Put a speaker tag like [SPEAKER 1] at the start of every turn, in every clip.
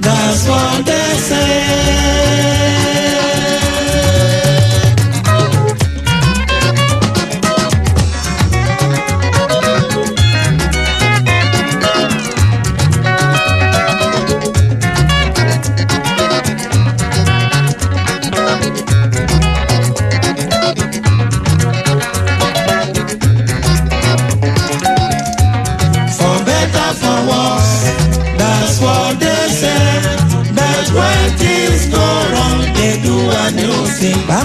[SPEAKER 1] That's what they say. 爸爸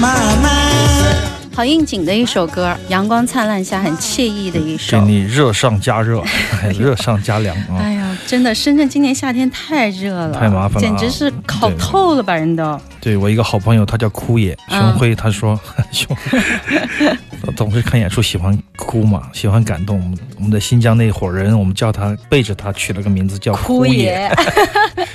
[SPEAKER 1] 妈妈。
[SPEAKER 2] 好应景的一首歌，阳光灿烂下很惬意的一首。
[SPEAKER 3] 给你热上加热，热上加凉啊！
[SPEAKER 2] 哎呀，真的，深圳今年夏天太热了，
[SPEAKER 3] 太麻烦了、
[SPEAKER 2] 简直是烤透了吧，人都。
[SPEAKER 3] 对我一个好朋友，他叫枯
[SPEAKER 2] 野
[SPEAKER 3] 熊辉，他说，熊、嗯，总是看演出喜欢哭嘛，喜欢感动。我们的新疆那伙人，我们叫他背着他取了个名字叫
[SPEAKER 2] 枯
[SPEAKER 3] 野。
[SPEAKER 2] 枯野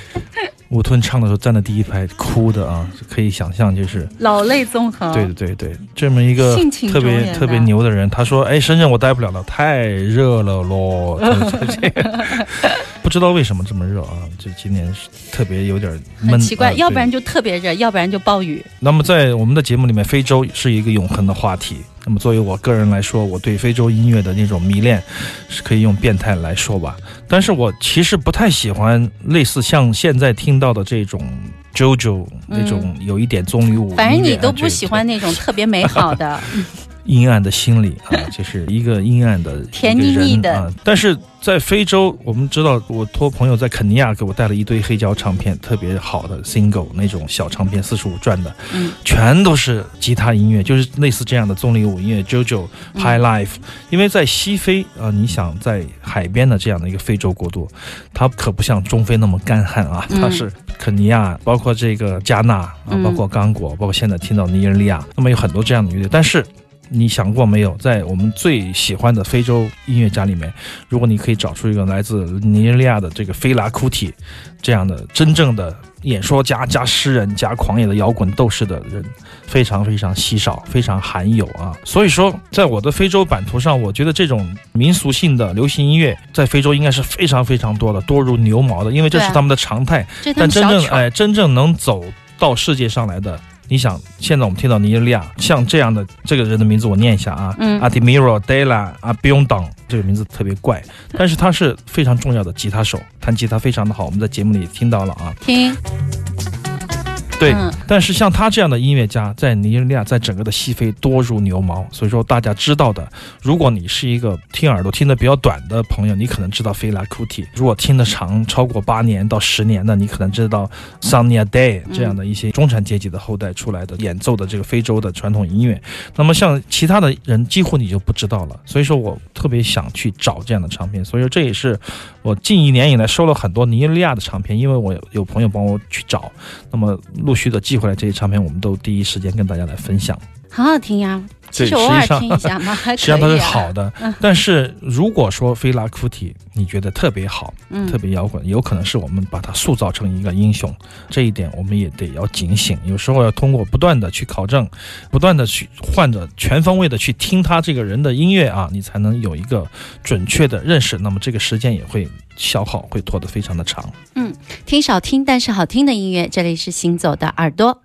[SPEAKER 2] 爷，
[SPEAKER 3] 吴吞唱的时候站在第一排哭的啊，可以想象就是。
[SPEAKER 2] 老泪纵横。
[SPEAKER 3] 对对对对，这么一个
[SPEAKER 2] 性情
[SPEAKER 3] 特别特别牛的人，他说：“哎，深圳我待不了了，太热了咯。就是这个” 不知道为什么这么热啊？就今年是特别有点闷，
[SPEAKER 2] 奇怪，
[SPEAKER 3] 啊
[SPEAKER 2] 要不然就特别热，要不然就暴雨。
[SPEAKER 3] 那么在我们的节目里面，非洲是一个永恒的话题。那么作为我个人来说，我对非洲音乐的那种迷恋，是可以用变态来说吧。但是我其实不太喜欢类似像现在听到的这种 JoJo 那种有一点棕榈舞
[SPEAKER 2] 反正你都不喜欢那种特别美好的，
[SPEAKER 3] 阴暗的心理啊，就是一个阴暗的
[SPEAKER 2] 甜腻腻的
[SPEAKER 3] 啊。但是在非洲，我们知道，我托朋友在肯尼亚给我带了一堆黑胶唱片，特别好的 single 那种小唱片，四十五转的，
[SPEAKER 2] 嗯，
[SPEAKER 3] 全都是吉他音乐，就是类似这样的棕榈舞音乐，JoJo、High
[SPEAKER 2] 嗯
[SPEAKER 3] Life。因为在西非啊、你想在海边的这样的一个非洲国度，它可不像中非那么干旱啊，
[SPEAKER 2] 嗯
[SPEAKER 3] 它是肯尼亚，包括这个加纳啊，
[SPEAKER 2] 嗯
[SPEAKER 3] 包括刚果，包括现在听到尼日利亚，那么有很多这样的乐队，但是。你想过没有，在我们最喜欢的非洲音乐家里面，如果你可以找出一个来自尼日利亚的这个菲拉库提这样的真正的演说家加诗人加狂野的摇滚斗士的人，非常非常稀少，非常罕有啊。所以说，在我的非洲版图上，我觉得这种民俗性的流行音乐在非洲应该是非常非常多的，多如牛毛的，因为这是他们的常态。但真。正哎，真正能走到世界上来的，你想，现在我们听到尼日利亚像这样的这个人的名字，我念一下啊，
[SPEAKER 2] 嗯
[SPEAKER 3] 阿蒂米罗·德拉阿比永党，这个名字特别怪，但是他是非常重要的吉他手，弹吉他非常的好，我们在节目里听到了啊。
[SPEAKER 2] 听，
[SPEAKER 3] 对，
[SPEAKER 2] 嗯
[SPEAKER 3] 但是像他这样的音乐家，在尼日利亚，在整个的西非多如牛毛。所以说，大家知道的，如果你是一个听耳朵听得比较短的朋友，你可能知道菲拉库提；如果听得长，超过八年到十年的，你可能知道桑尼亚 Day 这样的一些中产阶级的后代出来的演奏的这个非洲的传统音乐。那么像其他的人，几乎你就不知道了。所以说我特别想去找这样的唱片，所以说这也是我近一年以来收了很多尼日利亚的唱片，因为我有朋友帮我去找，那么陆续的寄回来这些唱片，我们都第一时间跟大家来分享。
[SPEAKER 2] 很好听呀。其实偶尔
[SPEAKER 3] 实际上
[SPEAKER 2] 听一下嘛，还可以、啊。
[SPEAKER 3] 实际上它是好的
[SPEAKER 2] 嗯，
[SPEAKER 3] 但是如果说菲拉库提你觉得特别好，
[SPEAKER 2] 嗯
[SPEAKER 3] 特别摇滚，有可能是我们把它塑造成一个英雄，这一点我们也得要警醒。有时候要通过不断的去考证，不断的去换着全方位的去听他这个人的音乐啊，你才能有一个准确的认识。那么这个时间也会消耗，会拖得非常的长。
[SPEAKER 2] 嗯听少听但是好听的音乐，这里是行走的耳朵。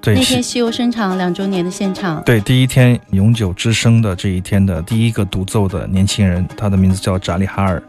[SPEAKER 3] 对
[SPEAKER 2] 那天西游生场两周年的现场。
[SPEAKER 3] 对，第一天永久之声的这一天的第一个独奏的年轻人，他的名字叫扎里哈尔。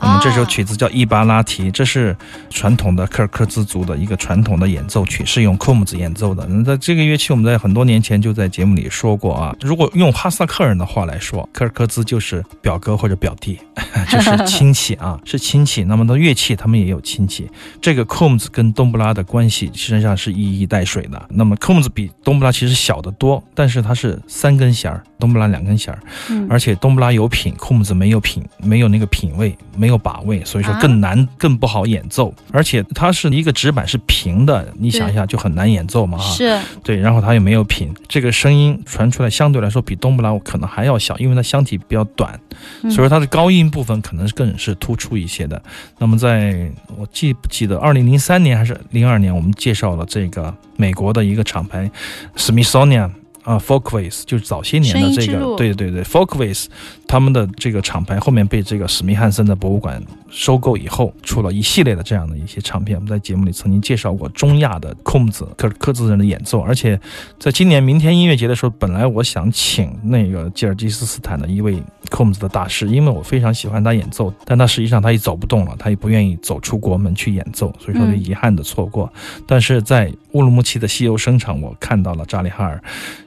[SPEAKER 3] 那么这首曲子叫《伊巴拉提》，这是传统的科尔克孜族的一个传统的演奏曲，是用库姆兹演奏的。那在这个乐器，我们在很多年前就在节目里说过啊。如果用哈萨克人的话来说，科尔克孜就是表哥或者表弟，就是亲戚啊，是亲戚。那么的乐器，他们也有亲戚。这个库姆兹跟冬布拉的关系实际上是一衣带水的。那么库姆兹比冬布拉其实小得多，但是它是三根弦儿，冬不拉两根弦儿，
[SPEAKER 2] 嗯
[SPEAKER 3] 而且冬不拉有品，库姆子没有品，没有那个品位，没有把位，所以说
[SPEAKER 2] 啊
[SPEAKER 3] 更难、更不好演奏。而且它是一个指板是平的，你想一下就很难演奏嘛哈。
[SPEAKER 2] 是，
[SPEAKER 3] 对，然后它又没有品，这个声音传出来相对来说比冬不拉可能还要小，因为它箱体比较短，
[SPEAKER 2] 嗯
[SPEAKER 3] 所以说它的高音部分可能更是突出一些的。那么在我记不记得二零零三年还是零二年，我们介绍了这个美国的一个厂牌 Smithsonian。啊，Folkways 就是早些年的这个对对对，Folkways 他们的这个厂牌后面被这个史密汉森的博物馆收购以后，出了一系列的这样的一些唱片。我们在节目里曾经介绍过中亚的控子科科兹人的演奏，而且在今年明天音乐节的时候，本来我想请那个吉尔吉斯斯坦的一位控子的大师，因为我非常喜欢他演奏，但他实际上他也走不动了，他也不愿意走出国门去演奏，所以说就
[SPEAKER 2] 嗯
[SPEAKER 3] 遗憾的错过。但是在乌鲁木齐的西游生场，我看到了扎里哈尔，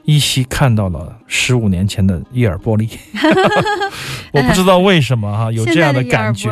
[SPEAKER 3] 依稀看到了十五年前的伊尔波利。我不知道为什么哈、有这样的感觉。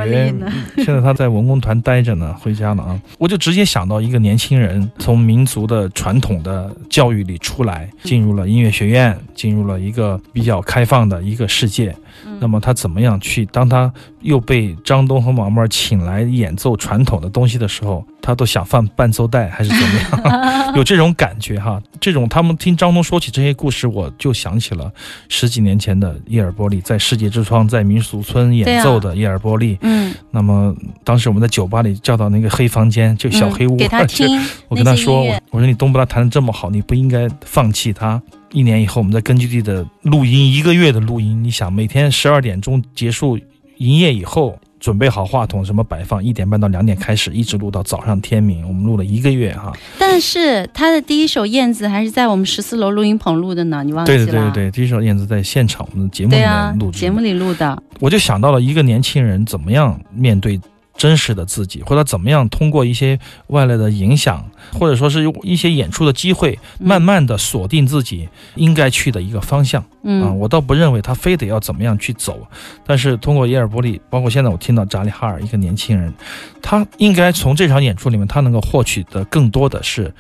[SPEAKER 2] 现在
[SPEAKER 3] 他在文工团待着呢，回家了啊。我就直接想到一个年轻人从民族的传统的教育里出来，进入了音乐学院，进入了一个比较开放的一个世界。那么他怎么样去？当他又被张东和毛毛请来演奏传统的东西的时候，他都想放伴奏带还是怎么样？有这种感觉哈。这种他们听张东说起这些故事，我就想起了十几年前的叶尔波利在世界之窗在民俗村演奏的叶尔波利。
[SPEAKER 2] 嗯，
[SPEAKER 3] 那么当时我们在酒吧里叫到那个黑房间，就小黑屋，
[SPEAKER 2] 嗯给他 听
[SPEAKER 3] 我跟他说，我说你东布拉弹的这么好，你不应该放弃他。一年以后，我们在根据地的录音，一个月的录音，你想每天十二点钟结束营业以后，准备好话筒什么摆放，一点半到两点开始，一直录到早上天明，我们录了一个月哈。
[SPEAKER 2] 但是他的第一首《燕子》还是在我们十四楼录音棚录的呢，你忘记了？
[SPEAKER 3] 对对对对，第一首燕子在现场我们的节目里面录
[SPEAKER 2] 节目里录的。
[SPEAKER 3] 我就想到了一个年轻人怎么样面对真实的自己，或者怎么样通过一些外来的影响，或者说是一些演出的机会，
[SPEAKER 2] 嗯
[SPEAKER 3] 慢慢的锁定自己应该去的一个方向。
[SPEAKER 2] 嗯，
[SPEAKER 3] 啊，我倒不认为他非得要怎么样去走，但是通过耶尔伯利，包括现在我听到扎里哈尔一个年轻人，他应该从这场演出里面，他能够获取的更多的是。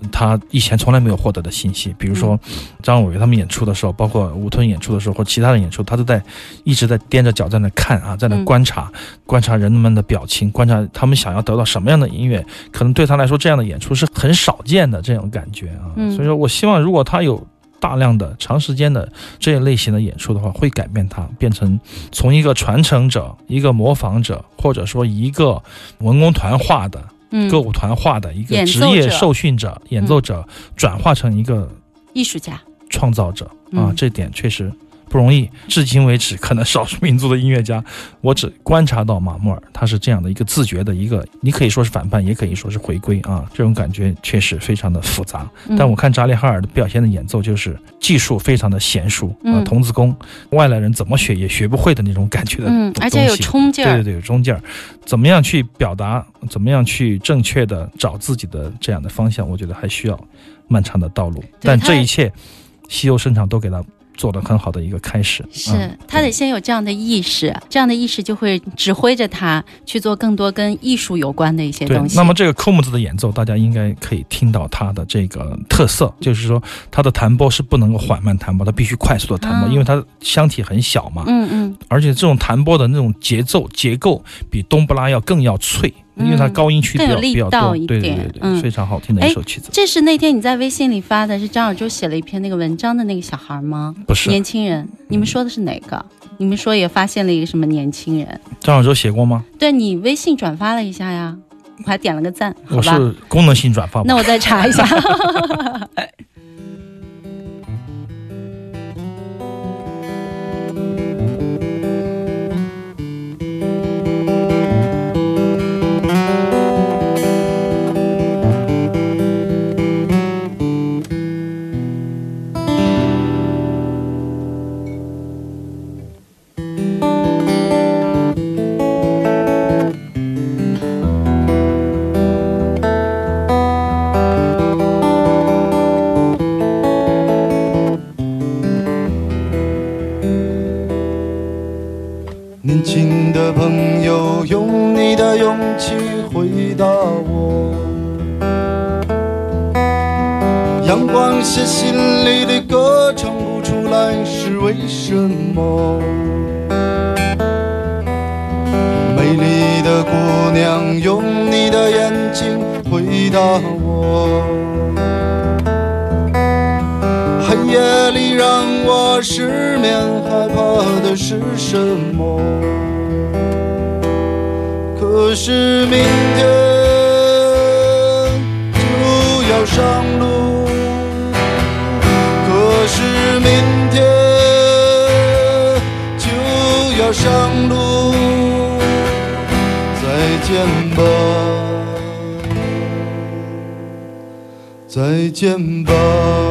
[SPEAKER 3] 呃他以前从来没有获得的信息，比如说张伟他们演出的时候，包括吴吞演出的时候，或其他人演出，他都在一直在踮着脚在那看啊，在那
[SPEAKER 2] 嗯
[SPEAKER 3] 观察，观察人们的表情，观察他们想要得到什么样的音乐。可能对他来说，这样的演出是很少见的这种感觉啊。
[SPEAKER 2] 嗯
[SPEAKER 3] 所以说我希望，如果他有大量的长时间的这一类型的演出的话，会改变他，变成从一个传承者、一个模仿者，或者说一个文工团化的、
[SPEAKER 2] 嗯
[SPEAKER 3] 歌舞团化的一个职业受训者、演奏者，转化成一个
[SPEAKER 2] 艺术家。
[SPEAKER 3] 创造者啊
[SPEAKER 2] 嗯，
[SPEAKER 3] 这点确实不容易。至今为止，可能少数民族的音乐家，我只观察到马穆尔，他是这样的一个自觉的一个，你可以说是反叛，也可以说是回归啊，这种感觉确实非常的复杂。
[SPEAKER 2] 嗯
[SPEAKER 3] 但我看扎里哈尔的表现的演奏，就是技术非常的娴熟啊，
[SPEAKER 2] 嗯
[SPEAKER 3] 童子功，外来人怎么学也学不会的那种感觉的
[SPEAKER 2] 嗯，而且有
[SPEAKER 3] 东西
[SPEAKER 2] 冲劲儿。
[SPEAKER 3] 对对对，有冲劲儿，怎么样去表达，怎么样去正确的找自己的这样的方向，我觉得还需要漫长的道路。但这一切，西游声场都给他做的很好的一个开始。
[SPEAKER 2] 是
[SPEAKER 3] 嗯。
[SPEAKER 2] 他得先有这样的意识，这样的意识就会指挥着他去做更多跟艺术有关的一些东，西。
[SPEAKER 3] 那么这个科姆子的演奏，大家应该可以听到他的这个特色，就是说他的弹拨是不能够缓慢弹拨，他必须快速的弹拨，
[SPEAKER 2] 啊
[SPEAKER 3] 因为它箱体很小嘛，
[SPEAKER 2] 嗯嗯。
[SPEAKER 3] 而且这种弹拨的那种节奏结构比冬不拉要更要脆，因为它
[SPEAKER 2] 嗯
[SPEAKER 3] 高音区比
[SPEAKER 2] 更有
[SPEAKER 3] 较多，
[SPEAKER 2] 一点
[SPEAKER 3] 对对对对，
[SPEAKER 2] 嗯
[SPEAKER 3] 非常好听的一
[SPEAKER 2] 哎
[SPEAKER 3] 首曲子。
[SPEAKER 2] 这是那天你在微信里发的，是张小舟写了一篇那个文章的那个小孩吗？
[SPEAKER 3] 不是
[SPEAKER 2] 年轻人，你们说的是哪个？你们说也发现了一个什么年轻人？
[SPEAKER 3] 张小舟写过吗？
[SPEAKER 2] 对你微信转发了一下呀，我还点了个赞，好
[SPEAKER 3] 我？是功能性转发。
[SPEAKER 2] 那我再查一下。
[SPEAKER 4] 回答我。黑夜里让我失眠，害怕的是什么？可是明天就要上路，可是明天就要上路，再见吧，再见吧。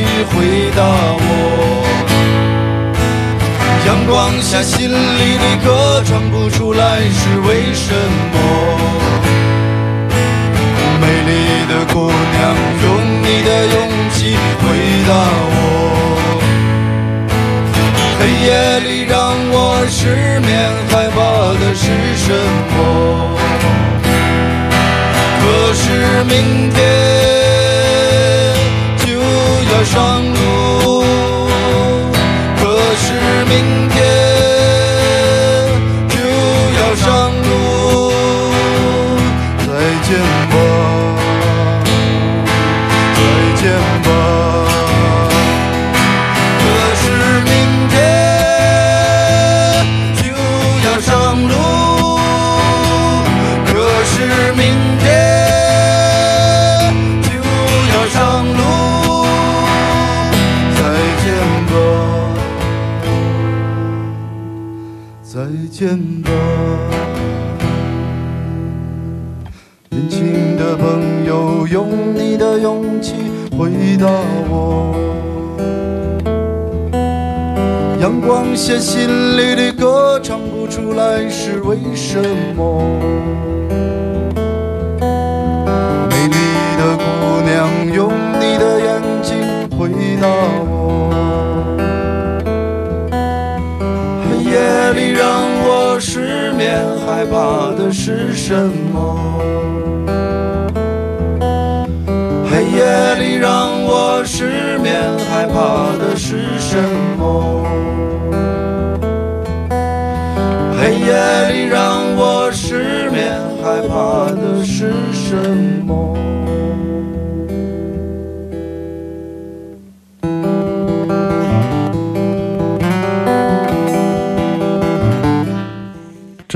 [SPEAKER 4] 回答我。阳光下心里的歌唱不出来，是为什么？美丽的姑娘，用你的勇气回答我。黑夜里让我失眠，害怕的是什么？可是明天上路，可是明天就要上路，再见。心里的歌唱不出来，是为什么？美丽的姑娘，用你的眼睛回答我。黑夜里让我失眠，害怕的是什么？黑夜里让我失眠，害怕的是什么？夜里让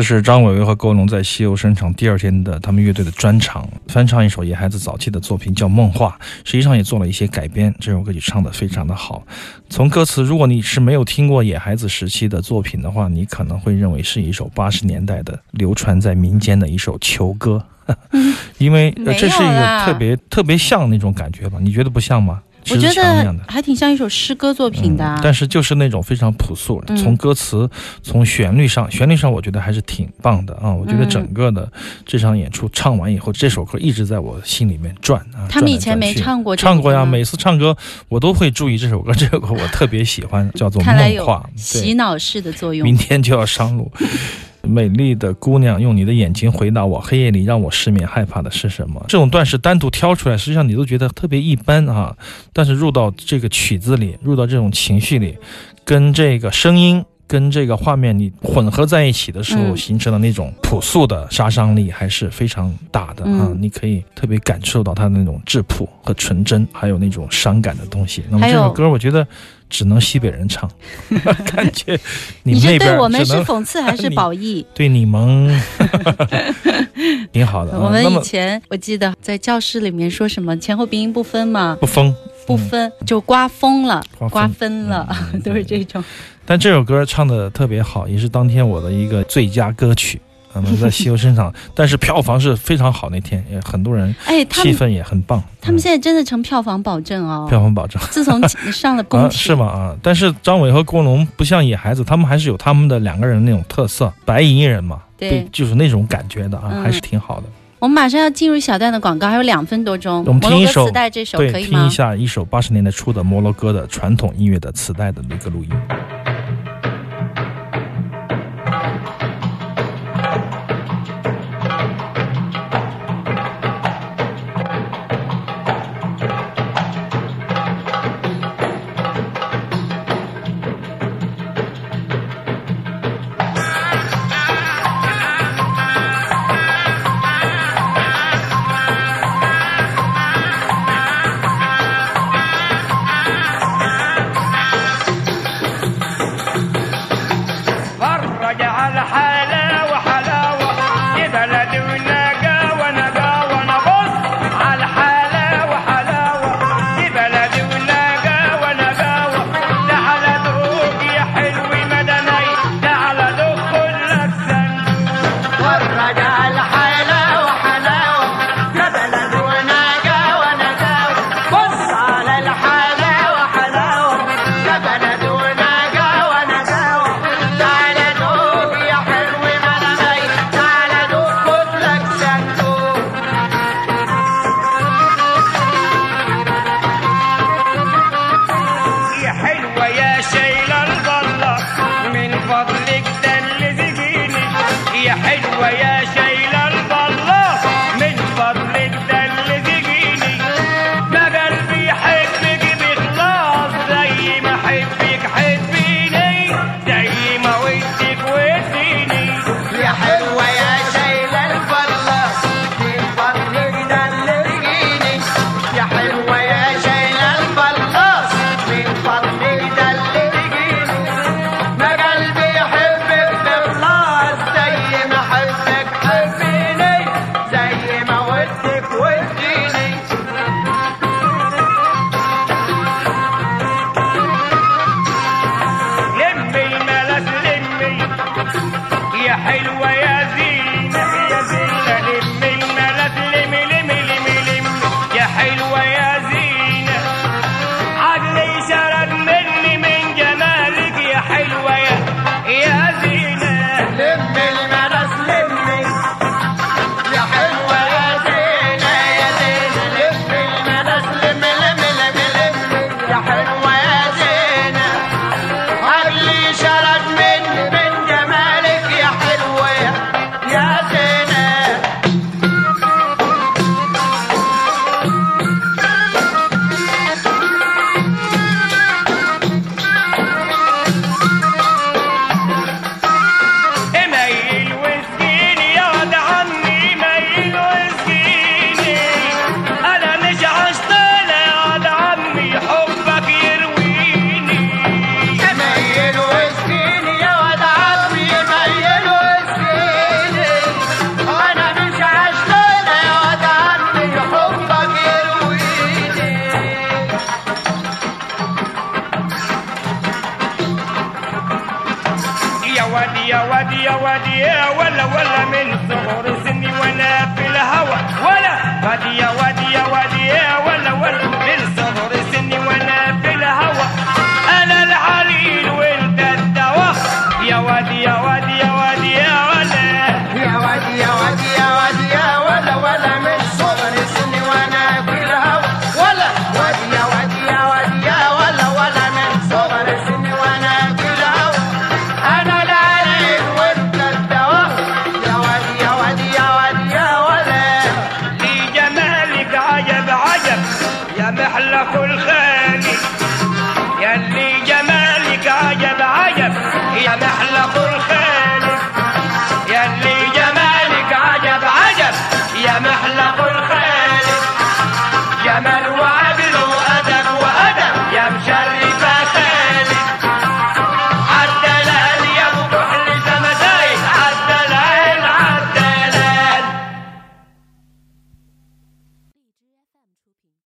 [SPEAKER 4] 是
[SPEAKER 3] 张伟伟和郭龙在西游声场第二天的他们乐队的专场，翻唱一首野孩子早期的作品叫《梦话》，实际上也做了一些改编。这首歌曲唱得非常的好。从歌词，如果你是没有听过野孩子时期的作品的话，你可能会认为是一首八十年代的流传在民间的一首球歌，因为、呃、这是一个特别特别像那种感觉吧？你觉得不像吗？
[SPEAKER 2] 我觉。得还挺像一首诗歌作品的啊、
[SPEAKER 3] 嗯但是就是那种非常朴素，
[SPEAKER 2] 嗯
[SPEAKER 3] 从歌词、从旋律上，旋律上我觉得还是挺棒的啊！我觉得
[SPEAKER 2] 嗯
[SPEAKER 3] 整个的这场演出唱完以后，这首歌一直在我心里面转啊。
[SPEAKER 2] 他们以前没唱过这
[SPEAKER 3] 唱过呀，每次唱歌我都会注意这首歌，这首歌我特别喜欢，叫做《梦话》。
[SPEAKER 2] 洗脑式的作用
[SPEAKER 3] 明。天就要上路。美丽的姑娘，用你的眼睛回答我，黑夜里让我失眠，害怕的是什么？这种段式单独挑出来，实际上你都觉得特别一般啊。但是入到这个曲子里，入到这种情绪里，跟这个声音
[SPEAKER 5] 跟这个画面你混合在一起的时候，
[SPEAKER 2] 嗯
[SPEAKER 5] 形成的那种朴素的杀伤力还是非常大的啊！
[SPEAKER 2] 嗯
[SPEAKER 5] 你可以特别感受到它的那种质朴和纯真，还有那种伤感的东西。那么这首歌，我觉得只能西北人唱，感觉你们
[SPEAKER 2] 你是
[SPEAKER 5] 那边
[SPEAKER 2] 对我们是讽刺还是褒义？
[SPEAKER 5] 对你们 挺好的啊。
[SPEAKER 2] 我们以前我记得在教室里面说什么前后鼻音不分嘛，
[SPEAKER 5] 不分
[SPEAKER 2] 不分就刮风了，
[SPEAKER 5] 刮
[SPEAKER 2] 分了，
[SPEAKER 5] 嗯
[SPEAKER 2] 都是这种。
[SPEAKER 5] 但这首歌唱的特别好，也是当天我的一个最佳歌曲。那么在西游身上，但是票房是非常好，那天也很多人，
[SPEAKER 2] 哎，他
[SPEAKER 5] 气氛也很棒。
[SPEAKER 2] 他们
[SPEAKER 5] 嗯
[SPEAKER 2] 现在真的成票房保证哦。
[SPEAKER 5] 票房保证
[SPEAKER 2] 自从 上了宫
[SPEAKER 5] 啊，是吗？啊，但是张伟和郭龙不像野孩子，他们还是有他们的两个人那种特色，白银人嘛，
[SPEAKER 2] 对
[SPEAKER 5] 就是那种感觉的啊，
[SPEAKER 2] 嗯
[SPEAKER 5] 还是挺好的。
[SPEAKER 2] 我们马上要进入小段的广告，还有两分多钟。
[SPEAKER 5] 我们听一首
[SPEAKER 2] 摩洛哥磁带这首
[SPEAKER 5] 对，
[SPEAKER 2] 可以吗
[SPEAKER 5] 听一？下一首八十年代初的摩洛哥的传统音乐的磁带的那个录音。